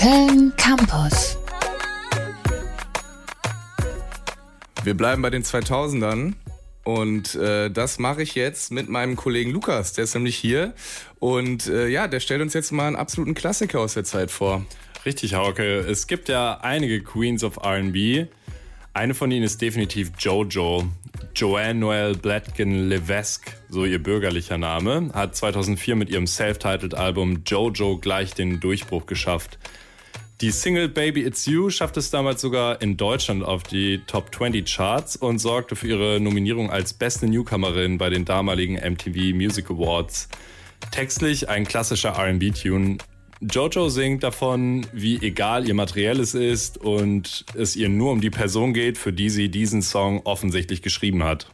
Köln Campus. Wir bleiben bei den 2000ern und äh, das mache ich jetzt mit meinem Kollegen Lukas, der ist nämlich hier und äh, ja, der stellt uns jetzt mal einen absoluten Klassiker aus der Zeit vor. Richtig, Hauke. Es gibt ja einige Queens of R&B. Eine von ihnen ist definitiv Jojo. Joanne Noel Blatkin Levesque, so ihr bürgerlicher Name, hat 2004 mit ihrem self-titled Album Jojo gleich den Durchbruch geschafft. Die Single Baby It's You schafft es damals sogar in Deutschland auf die Top 20 Charts und sorgte für ihre Nominierung als beste Newcomerin bei den damaligen MTV Music Awards. Textlich ein klassischer RB-Tune. Jojo singt davon, wie egal ihr Materielles ist und es ihr nur um die Person geht, für die sie diesen Song offensichtlich geschrieben hat.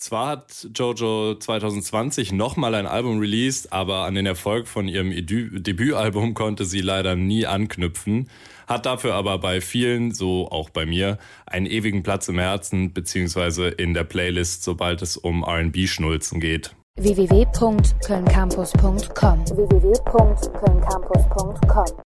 Zwar hat Jojo 2020 nochmal ein Album released, aber an den Erfolg von ihrem Debütalbum konnte sie leider nie anknüpfen, hat dafür aber bei vielen, so auch bei mir, einen ewigen Platz im Herzen bzw. in der Playlist, sobald es um R&B-Schnulzen geht www.kölncampus.com www